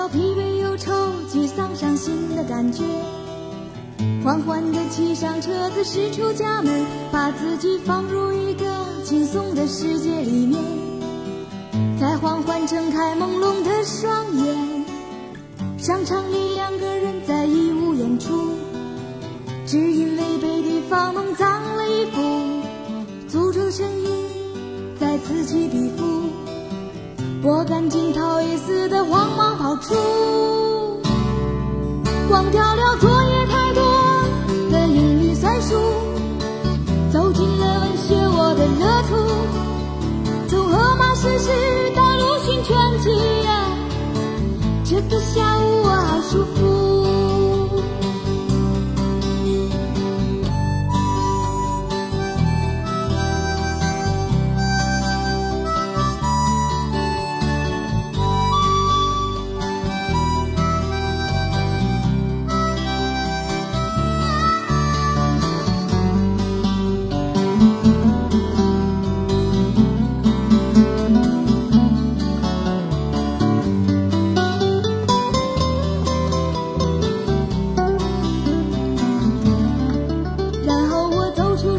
掉了疲惫忧愁、沮丧伤心的感觉，缓缓地骑上车子，驶出家门，把自己放入一个轻松的世界里面，再缓缓睁开朦胧的双眼。商场里两个人在义乌演出，只因为被对方弄脏了衣服，诅咒声音在此起彼伏。我赶紧逃也似的慌忙跑出，忘掉了作业太多的英语算术，走进了文学我的乐土，从荷马史诗到鲁迅全集呀，这个夏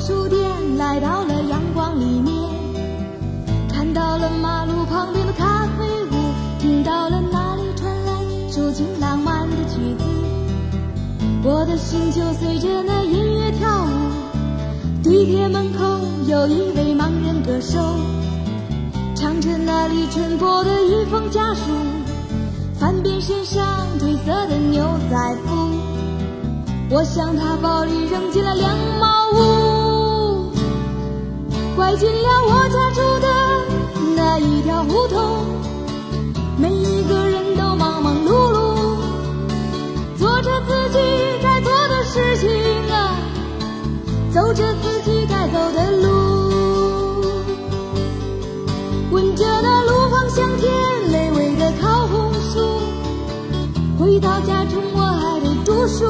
书店，来到了阳光里面，看到了马路旁边的咖啡屋，听到了那里传来抒情浪漫的曲子，我的心就随着那音乐跳舞。地铁门口有一位盲人歌手，唱着那里淳朴的一封家书，翻遍身上褪色的牛仔裤。我向他包里扔进了两，走进了我家住的那一条胡同，每一个人都忙忙碌碌，做着自己该做的事情啊，走着自己该走的路，闻着那路旁香甜美味的烤红薯，回到家中我还得读书。